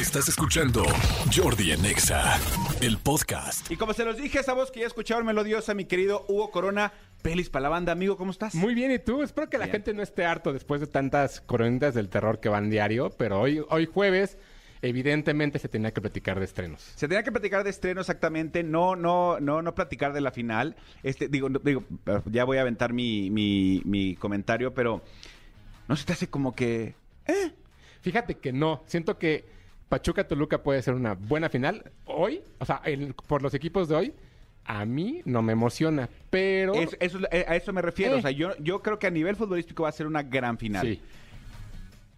Estás escuchando Jordi en Exa, el podcast. Y como se los dije, esa voz que ya escucharon melodiosa, mi querido Hugo Corona, pelis para la banda, amigo, ¿cómo estás? Muy bien, ¿y tú? Espero que la Bien. gente no esté harto después de tantas coronitas del terror que van diario, pero hoy, hoy jueves, evidentemente se tenía que platicar de estrenos. Se tenía que platicar de estreno exactamente, no, no, no, no platicar de la final. Este, digo, no- digo, ya voy a aventar mi, mi, mi comentario, pero no se te hace como que. ¿Eh? Fíjate que no, siento que Pachuca Toluca puede ser una buena final. Hoy, o sea, el- por los equipos de hoy, a mí no me emociona, pero... Es- eso, es- a eso me refiero. Eh. O sea, yo, yo creo que a nivel futbolístico va a ser una gran final. Sí.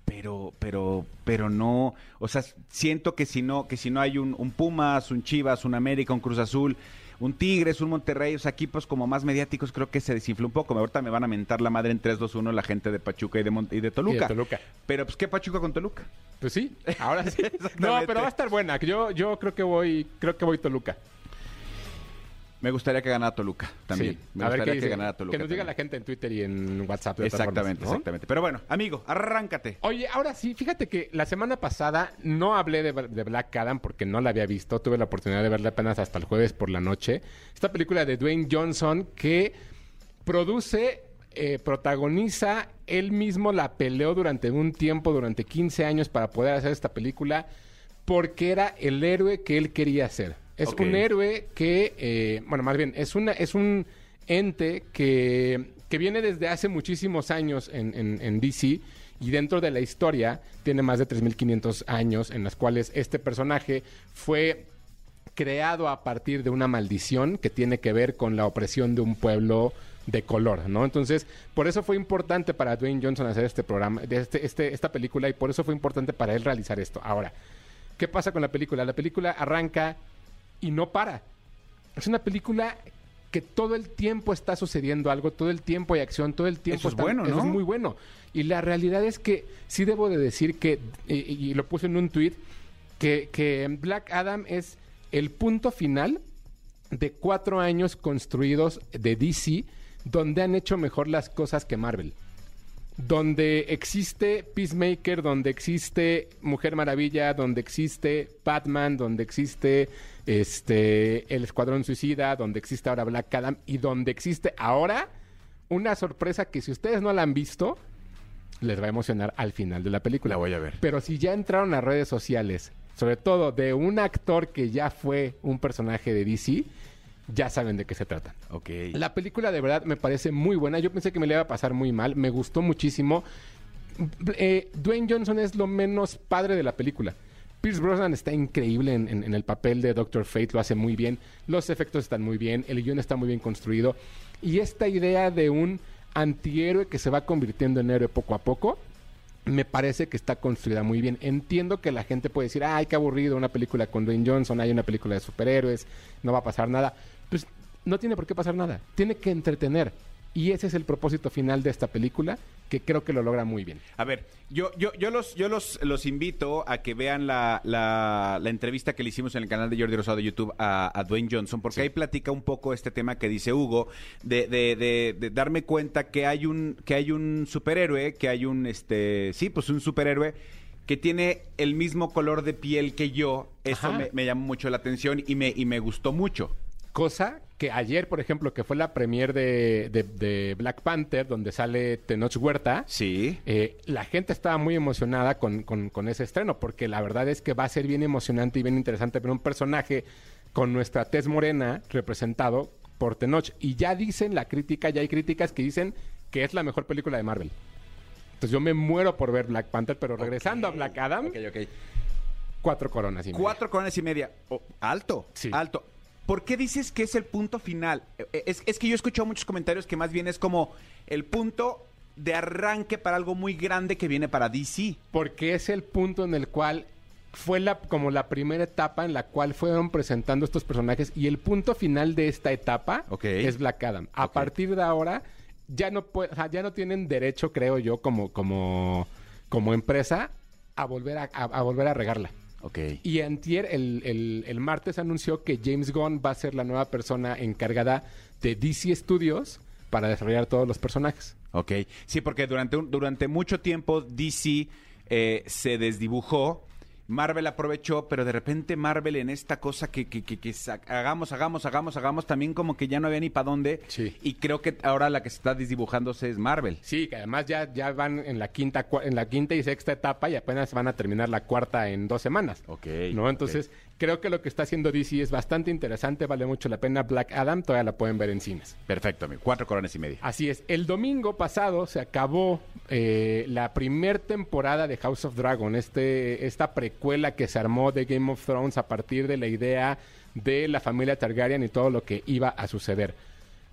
pero pero pero no o sea siento que si no que si no hay un, un Pumas un Chivas un América un Cruz Azul un Tigres un Monterrey o sea equipos como más mediáticos creo que se desinfló un poco ahorita me van a mentar la madre en 3-2-1 la gente de Pachuca y de, Mon- y de Toluca Y de Toluca. pero pues qué Pachuca con Toluca Pues sí, ahora sí. no, pero va a estar buena. Yo, yo creo que voy, creo que voy Toluca. Me gustaría que ganara Toluca también Sí. me A gustaría que ganara Toluca Que nos diga la gente en Twitter y en WhatsApp. exactamente exactamente pero bueno amigo arráncate Oye, ahora sí, fíjate que la semana pasada no hablé de, de Black Adam porque no la había visto. Tuve la oportunidad de verla apenas hasta el jueves por la noche. Esta película de Dwayne Johnson que produce, eh, protagoniza, él mismo la peleó durante un tiempo, durante 15 años para poder hacer esta película porque era el héroe que él quería ser. Es un héroe que, eh, bueno, más bien, es, una, es un ente que, que viene desde hace muchísimos años en, en- en DC y dentro de la historia tiene más de 3.500 años en las cuales este personaje fue creado a partir de una maldición que tiene que ver con la opresión de un pueblo de color, ¿no? Entonces, por eso fue importante para Dwayne Johnson hacer este programa, de este, este- esta película, y por eso fue importante para él realizar esto. Ahora, ¿qué pasa con la película? La película arranca y no para. Es una película que todo el tiempo está sucediendo algo, todo el tiempo hay acción, todo el tiempo Eso es está- bueno, eso ¿no? es muy bueno. Y la realidad es que sí debo de decir que, y, y lo puse en un tweet, que, que Black Adam es el punto final de cuatro años construidos de DC donde han hecho mejor las cosas que Marvel. Donde existe Peacemaker, donde existe Mujer Maravilla, donde existe Batman, donde existe este el Escuadrón Suicida, donde existe ahora Black Adam y donde existe ahora una sorpresa que si ustedes no la han visto, les va a emocionar al final de la película. La voy a ver. Pero si ya entraron a redes sociales, sobre todo de un actor que ya fue un personaje de DC, ya saben de qué se trata. Ok. La película de verdad me parece muy buena. Yo pensé que me la iba a pasar muy mal. Me gustó muchísimo. Eh, Dwayne Johnson es lo menos padre de la película. Pierce Brosnan está increíble en, en- en el papel de Doctor Fate, lo hace muy bien. Los efectos están muy bien, el guion está muy bien construido. Y esta idea de un antihéroe que se va convirtiendo en héroe poco a poco, me parece que está construida muy bien. Entiendo que la gente puede decir, ay, qué aburrido, una película con Dwayne Johnson, hay una película de superhéroes, no va a pasar nada. No tiene por qué pasar nada, tiene que entretener. Y ese es el propósito final de esta película, que creo que lo logra muy bien. A ver, yo, yo, yo los, yo los, los invito a que vean la, la, la entrevista que le hicimos en el canal de Jordi Rosado de YouTube a, a Dwayne Johnson, porque ahí platica un poco este tema que dice Hugo, de, de, de, de darme cuenta que hay un, que hay un superhéroe, que hay un este, sí, pues un superhéroe que tiene el mismo color de piel que yo. Eso me, me llamó mucho la atención y me, y me gustó mucho. Cosa que ayer, por ejemplo, que fue la premier de, de- de Black Panther, donde sale Tenoch Huerta, Sí. eh, la gente estaba muy emocionada con, con- con ese estreno, porque la verdad es que va a ser bien emocionante y bien interesante ver un personaje con nuestra tez morena representado por Tenoch. Y ya dicen la crítica, ya hay críticas que dicen que es la mejor película de Marvel. Entonces yo me muero por ver Black Panther, pero regresando a Black Adam, cuatro coronas y media. Cuatro coronas y media. Oh, alto. Sí. Alto. ¿Por qué dices que es el punto final? Eh, Es, es que yo he escuchado muchos comentarios que más bien es como el punto de arranque para algo muy grande que viene para DC. porque es el punto en el cual fue la como la primera etapa en la cual fueron presentando estos personajes y el punto final de esta etapa es Black Adam. A partir de ahora ya no puede, o sea, ya no tienen derecho, creo yo, como, como, como empresa, a volver a, a- a volver a regarla. Ok. Y antier, el, el- el martes, anunció que James Gunn va a ser la nueva persona encargada de DC Studios para desarrollar todos los personajes. Ok. Sí, porque durante, un- durante mucho tiempo DC eh, se desdibujó. Marvel aprovechó, pero de repente Marvel en esta cosa que, que, que- que hagamos, hagamos, hagamos, hagamos, también como que ya no había ni para dónde. Sí. Y creo que ahora la que se está desdibujándose es Marvel. Sí, que además ya, ya van en la quinta en la quinta y sexta etapa y apenas van a terminar la cuarta en dos semanas. Ok, ¿No? Entonces, creo que lo que está haciendo DC es bastante interesante, vale mucho la pena. Black Adam todavía la pueden ver en cines. Perfecto, amigo. Cuatro coronas y media. Así es. El domingo pasado se acabó eh, la primer temporada de House of Dragon, este, esta precuela que se armó de Game of Thrones a partir de la idea de la familia Targaryen y todo lo que iba a suceder.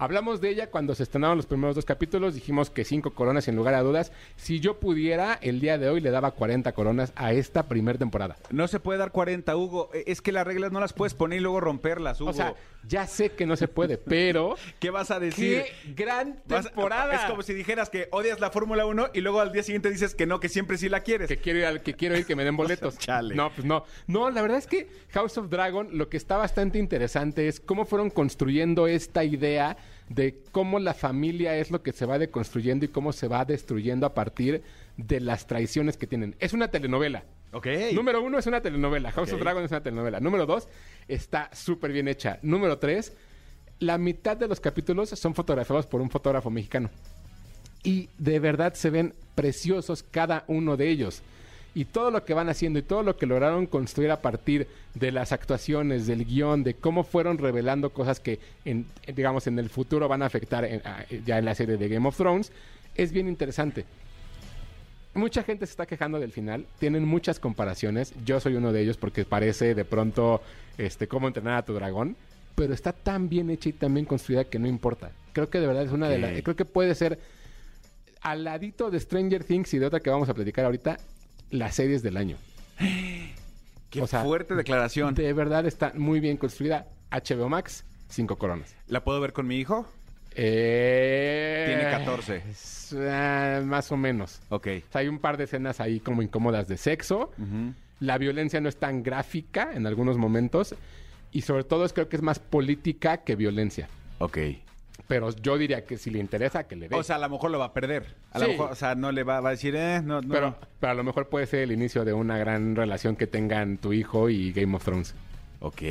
Hablamos de ella cuando se estrenaron los primeros dos capítulos, dijimos que cinco coronas sin lugar a dudas. Si yo pudiera, el día de hoy le daba 40 coronas a esta primer temporada. No se puede dar 40, Hugo. Eh, Es que las reglas no las puedes poner y luego romperlas, Hugo. O sea, ya sé que no se puede, pero ¿Qué vas a decir? qué gran temporada. Es como si dijeras que odias la Fórmula 1 y luego al día siguiente dices que no, que siempre sí la quieres. que quiero ir al que quiero ir que me den boletos. Chale. No, pues no. No, la verdad es que House of Dragon lo que está bastante interesante es cómo fueron construyendo esta idea de cómo la familia es lo que se va deconstruyendo y cómo se va destruyendo a partir de las traiciones que tienen. Es una telenovela. Ok. Número uno es una telenovela. House of Dragon es una telenovela. Número dos, está súper bien hecha. Número tres, la mitad de los capítulos son fotografiados por un fotógrafo mexicano. Y de verdad se ven preciosos cada uno de ellos. Y todo lo que van haciendo y todo lo que lograron construir a partir de las actuaciones, del guion, de cómo fueron revelando cosas que, en, digamos, en el futuro van a afectar en- a- ya en la serie de Game of Thrones, es bien interesante. Mucha gente se está quejando del final, tienen muchas comparaciones, yo soy uno de ellos porque parece de pronto este cómo entrenar a tu dragón, pero está tan bien hecha y tan bien construida que no importa. Creo que de verdad es una de las creo que puede ser al ladito de Stranger Things y de otra que vamos a platicar ahorita, las series del año. Qué o sea, fuerte declaración. De verdad está muy bien construida. HBO Max, cinco coronas. ¿La puedo ver con mi hijo? Eh, Tiene 14. es, ah, más o menos. Ok. O sea, hay un par de escenas ahí como incómodas de sexo. La violencia no es tan gráfica en algunos momentos. Y sobre todo es, creo que es más política que violencia. Ok. Pero yo diría que si le interesa, que le dé. O sea, a lo mejor lo va a perder. A lo Sí. mejor, o sea, no le va, va a decir, eh, no, no. pero, pero a lo mejor puede ser el inicio de una gran relación que tengan tu hijo y Game of Thrones. Ok,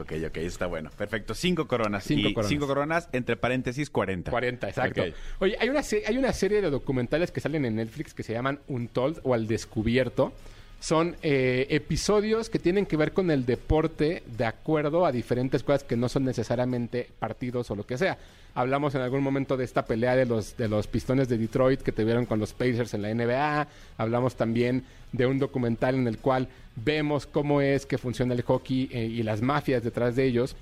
ok, ok, eso está bueno. Perfecto, cinco coronas. Cinco Y coronas. Cinco coronas, entre paréntesis, 40. 40, exacto. Ok. Oye, hay una, se- hay una serie de documentales que salen en Netflix que se llaman Untold o Al Descubierto. Son eh, episodios que tienen que ver con el deporte de acuerdo a diferentes cosas que no son necesariamente partidos o lo que sea. Hablamos en algún momento de esta pelea de los, de los pistones de Detroit que tuvieron con los Pacers en la NBA. Hablamos también de un documental en el cual vemos cómo es que funciona el hockey eh, y las mafias detrás de ellos.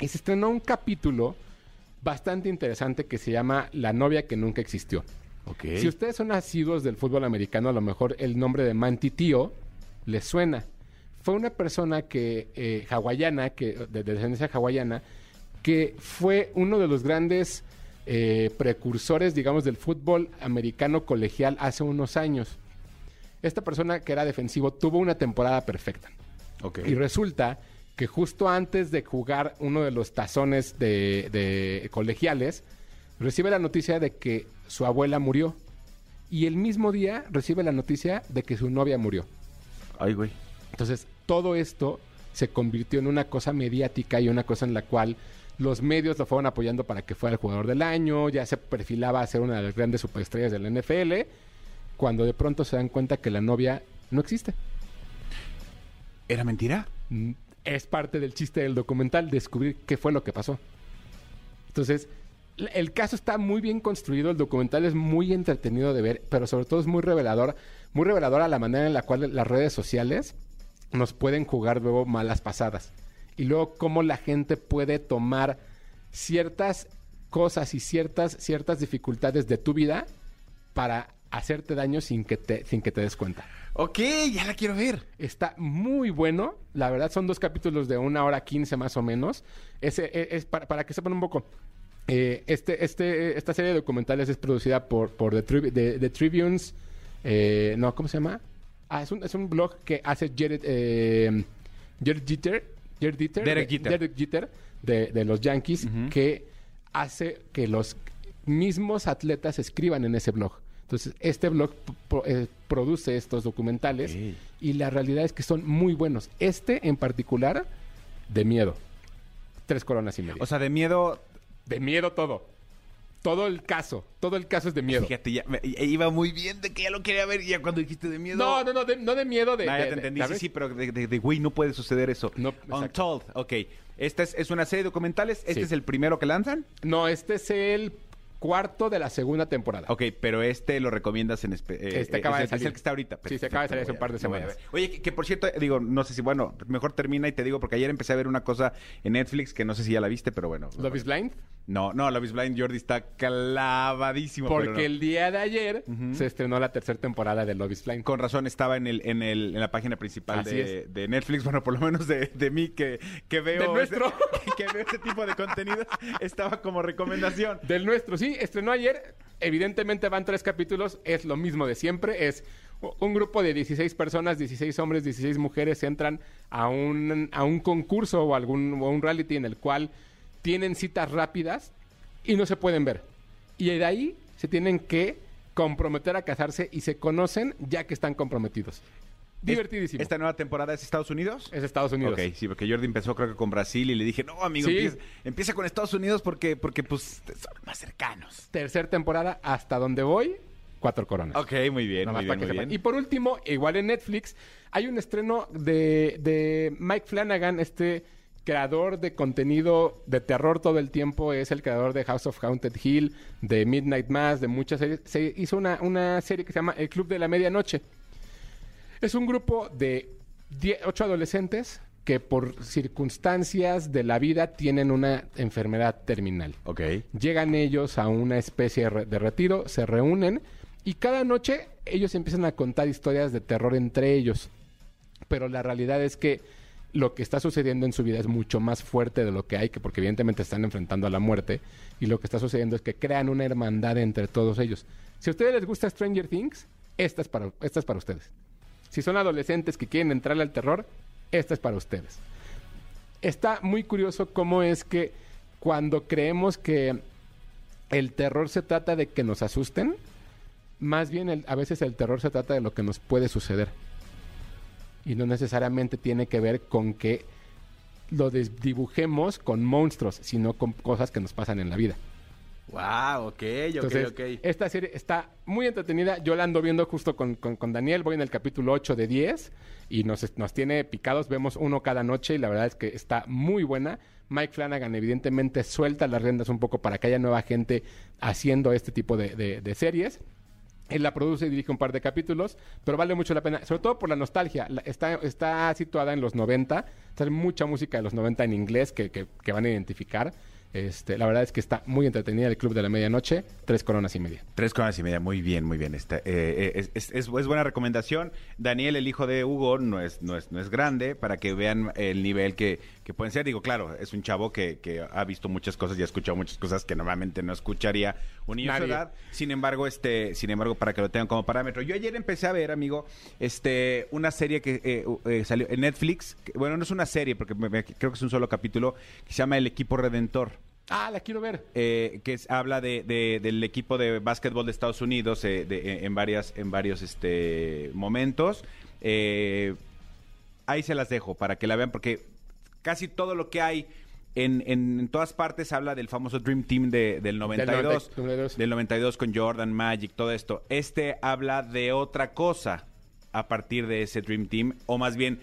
Y se estrenó un capítulo bastante interesante que se llama La novia que nunca existió. Ok. Si ustedes son nacidos del fútbol americano, a lo mejor el nombre de Manti Tío les suena. Fue una persona que eh, hawaiana, que, de, de descendencia hawaiana, que fue uno de los grandes eh, precursores, digamos, del fútbol americano colegial hace unos años. Esta persona que era defensivo tuvo una temporada perfecta. Y resulta que justo antes de jugar uno de los tazones de, de colegiales, recibe la noticia de que su abuela murió. Y el mismo día recibe la noticia de que su novia murió. Ay, güey. Entonces, todo esto se convirtió en una cosa mediática y una cosa en la cual los medios lo fueron apoyando para que fuera el jugador del año, ya se perfilaba a ser una de las grandes superestrellas de la NFL, cuando de pronto se dan cuenta que la novia no existe. ¿Era mentira? Mm, es parte del chiste del documental descubrir qué fue lo que pasó. Entonces, el caso está muy bien construido, el documental es muy entretenido de ver, pero sobre todo es muy revelador, muy revelador a la manera en la cual las redes sociales nos pueden jugar luego malas pasadas. Y luego cómo la gente puede tomar ciertas cosas y ciertas, ciertas dificultades de tu vida para hacerte daño sin que te, sin que te des cuenta. Ok, ya la quiero ver. Está muy bueno. La verdad son dos capítulos de una hora quince más o menos. Ese e- es, para, para que sepan un poco. Eh, este, este, esta serie de documentales es producida por, por The, The Tribunes. eh, no, ¿cómo se llama? Ah, es un, es un blog que hace Jared, eh, Jared Jeter. Jeter. Derek de- Jeter. Derek Jeter de, de los Yankees, que hace que los mismos atletas escriban en ese blog. Entonces, este blog pro- eh, produce estos documentales y la realidad es que son muy buenos. Este en particular, de miedo. Tres coronas y media. O sea, de miedo. De miedo todo. Todo el caso. Todo el caso es de miedo. Fíjate, ya, me- iba muy bien de que ya lo quería ver y ya cuando dijiste de miedo. No, no, no, de, no de miedo de... Ah, ya de- te de- entendí, sí, ¿sabes? sí, pero de, de- de, güey, no puede suceder eso. No, exacto. Untold, ok. Esta es, es una serie de documentales. ¿Este Sí. es el primero que lanzan? No, este es el cuarto de la segunda temporada. Ok, pero este lo recomiendas en... espe- eh, Este eh, acaba es de el- salir. Es el que está ahorita. Sí, se acaba de salir hace un par de voy a- lo voy a semanas. Oye, que, que por cierto, digo, no sé si, bueno, mejor termina y te digo, porque ayer empecé a ver una cosa en Netflix que no sé si ya la viste, pero bueno. Love is Blind. No, no, Love is Blind, Jordi está clavadísimo. Porque no. el día de ayer se estrenó la tercera temporada de Love is Blind. Con razón estaba en el, en el, en la página principal de, de Netflix, bueno, por lo menos de, de mí que, que veo Del nuestro. que veo ese tipo de contenido, estaba como recomendación. Del nuestro, sí, estrenó ayer. Evidentemente van tres capítulos, es lo mismo de siempre. Es un grupo de 16 personas, 16 hombres, 16 mujeres entran a un, a un concurso o algún o un reality en el cual tienen citas rápidas y no se pueden ver. Y de ahí se tienen que comprometer a casarse y se conocen ya que están comprometidos. Divertidísimo. ¿Esta nueva temporada es Estados Unidos? Es Estados Unidos. Ok, sí, porque Jordi empezó creo que con Brasil y le dije, no, amigo, Sí. empieza, empieza con Estados Unidos porque, porque pues son más cercanos. Tercer temporada, hasta donde voy, cuatro coronas. Ok, muy bien, Nada muy bien. Y por último, igual en Netflix, hay un estreno de, de Mike Flanagan, este creador de contenido de terror todo el tiempo, es el creador de House of Haunted Hill, de Midnight Mass, de muchas series. Se hizo una, una serie que se llama El Club de la Medianoche. Es un grupo de die- ocho adolescentes que por circunstancias de la vida tienen una enfermedad terminal. Ok. Llegan ellos a una especie de retiro, se reúnen y cada noche ellos empiezan a contar historias de terror entre ellos. Pero la realidad es que lo que está sucediendo en su vida es mucho más fuerte de lo que hay, que porque evidentemente están enfrentando a la muerte. Y lo que está sucediendo es que crean una hermandad entre todos ellos. Si a ustedes les gusta Stranger Things, esta es para, para ustedes. Si son adolescentes que quieren entrarle al terror, esta es para ustedes. Está muy curioso cómo es que cuando creemos que el terror se trata de que nos asusten, más bien a veces el terror se trata de lo que nos puede suceder. Y no necesariamente tiene que ver con que lo desdibujemos con monstruos, sino con cosas que nos pasan en la vida. Wow, ok, Entonces, ok, ok. esta serie está muy entretenida. Yo la ando viendo justo con, con- con Daniel. Voy en el capítulo 8 de 10 y nos, nos tiene picados. Vemos uno cada noche y la verdad es que está muy buena. Mike Flanagan evidentemente suelta las riendas un poco para que haya nueva gente haciendo este tipo de, de- de series. Él la produce y dirige un par de capítulos, pero vale mucho la pena, sobre todo por la nostalgia. Está, está situada en los 90, hay mucha música de los 90 en inglés que, que- van a identificar. Este, la verdad es que está muy entretenida el Club de la Medianoche, tres coronas y media. Tres coronas y media, muy bien, muy bien. Está, eh, eh, es- es buena recomendación. Daniel, el hijo de Hugo, no es, no es, no es grande para que vean el nivel que, que pueden ser. Digo, claro, es un chavo que, que ha visto muchas cosas y ha escuchado muchas cosas que normalmente no escucharía un niño de su edad. Sin embargo, este, sin embargo, para que lo tengan como parámetro. Yo ayer empecé a ver, amigo, este, una serie que eh, eh, salió en Netflix. que- bueno, no es una serie, porque me- me- creo que es un solo capítulo, que se llama El Equipo Redentor Ah, la quiero ver. eh, que es- habla de, de- del equipo de básquetbol de Estados Unidos eh, de- en varias en varios este momentos Eh, ahí se las dejo para que la vean porque casi todo lo que hay en, en- en todas partes habla del famoso Dream Team de- del 92, 92. del 92 con Jordan, Magic, todo esto. Este habla de otra cosa a partir de ese Dream Team, o más bien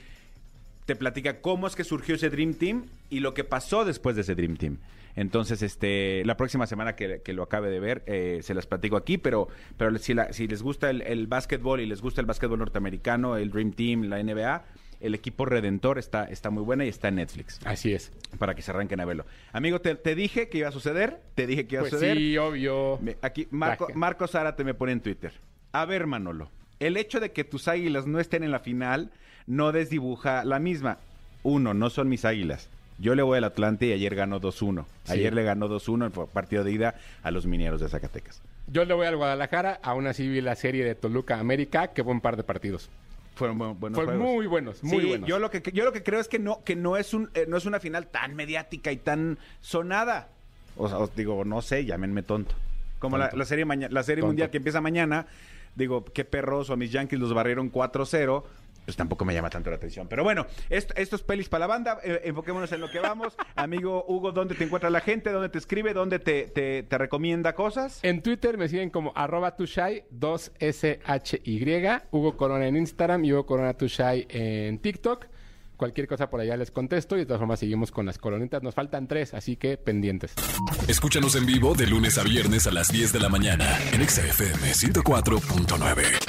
te platica cómo es que surgió ese Dream Team y lo que pasó después de ese Dream Team. Entonces, este, la próxima semana que, que lo acabe de ver, eh, se las platico aquí, pero, pero si, la- si les gusta el, el básquetbol y les gusta el básquetbol norteamericano, el Dream Team, la NBA, el equipo Redentor está, está muy buena y está en Netflix, Así es. para que se arranquen a verlo. Amigo, te, te dije que iba a suceder, te dije que iba Pues a suceder. sí, obvio. Me- Aquí Marco, Baja. Marco Zárate me pone en Twitter. A ver, Manolo, el hecho de que tus águilas no estén en la final no desdibuja la misma. Uno, no son mis águilas. Yo le voy al Atlante y ayer ganó 2-1. Ayer le ganó 2-1 en partido de ida a los mineros de Zacatecas. Yo le voy al Guadalajara, aún así vi la serie de Toluca América, que buen par de partidos. Fueron bu- buenos Fueron juegos. muy buenos, muy Sí, buenos. Yo lo que yo lo que creo es que no que no es un eh, no es una final tan mediática y tan sonada. O sea, os digo, no sé, llámenme tonto. Como la, Tonto. la serie la serie Tonto. mundial que empieza mañana, digo, qué perros o a mis Yankees los barrieron 4-0. Pues tampoco me llama tanto la atención. Pero bueno, esto, esto es pelis para la banda. eh, enfoquémonos en lo que vamos. Amigo Hugo, ¿dónde te encuentra la gente? ¿Dónde te escribe? ¿Dónde te, te, te recomienda cosas? En Twitter me siguen como arroba tushai, 2SHY, Hugo Corona en Instagram y Hugo Corona Tushai en TikTok. Cualquier cosa por allá les contesto y de todas formas seguimos con las colonitas. Nos faltan tres, así que pendientes. Escúchanos en vivo de lunes a viernes a las 10 de la mañana en Exa FM 104.9.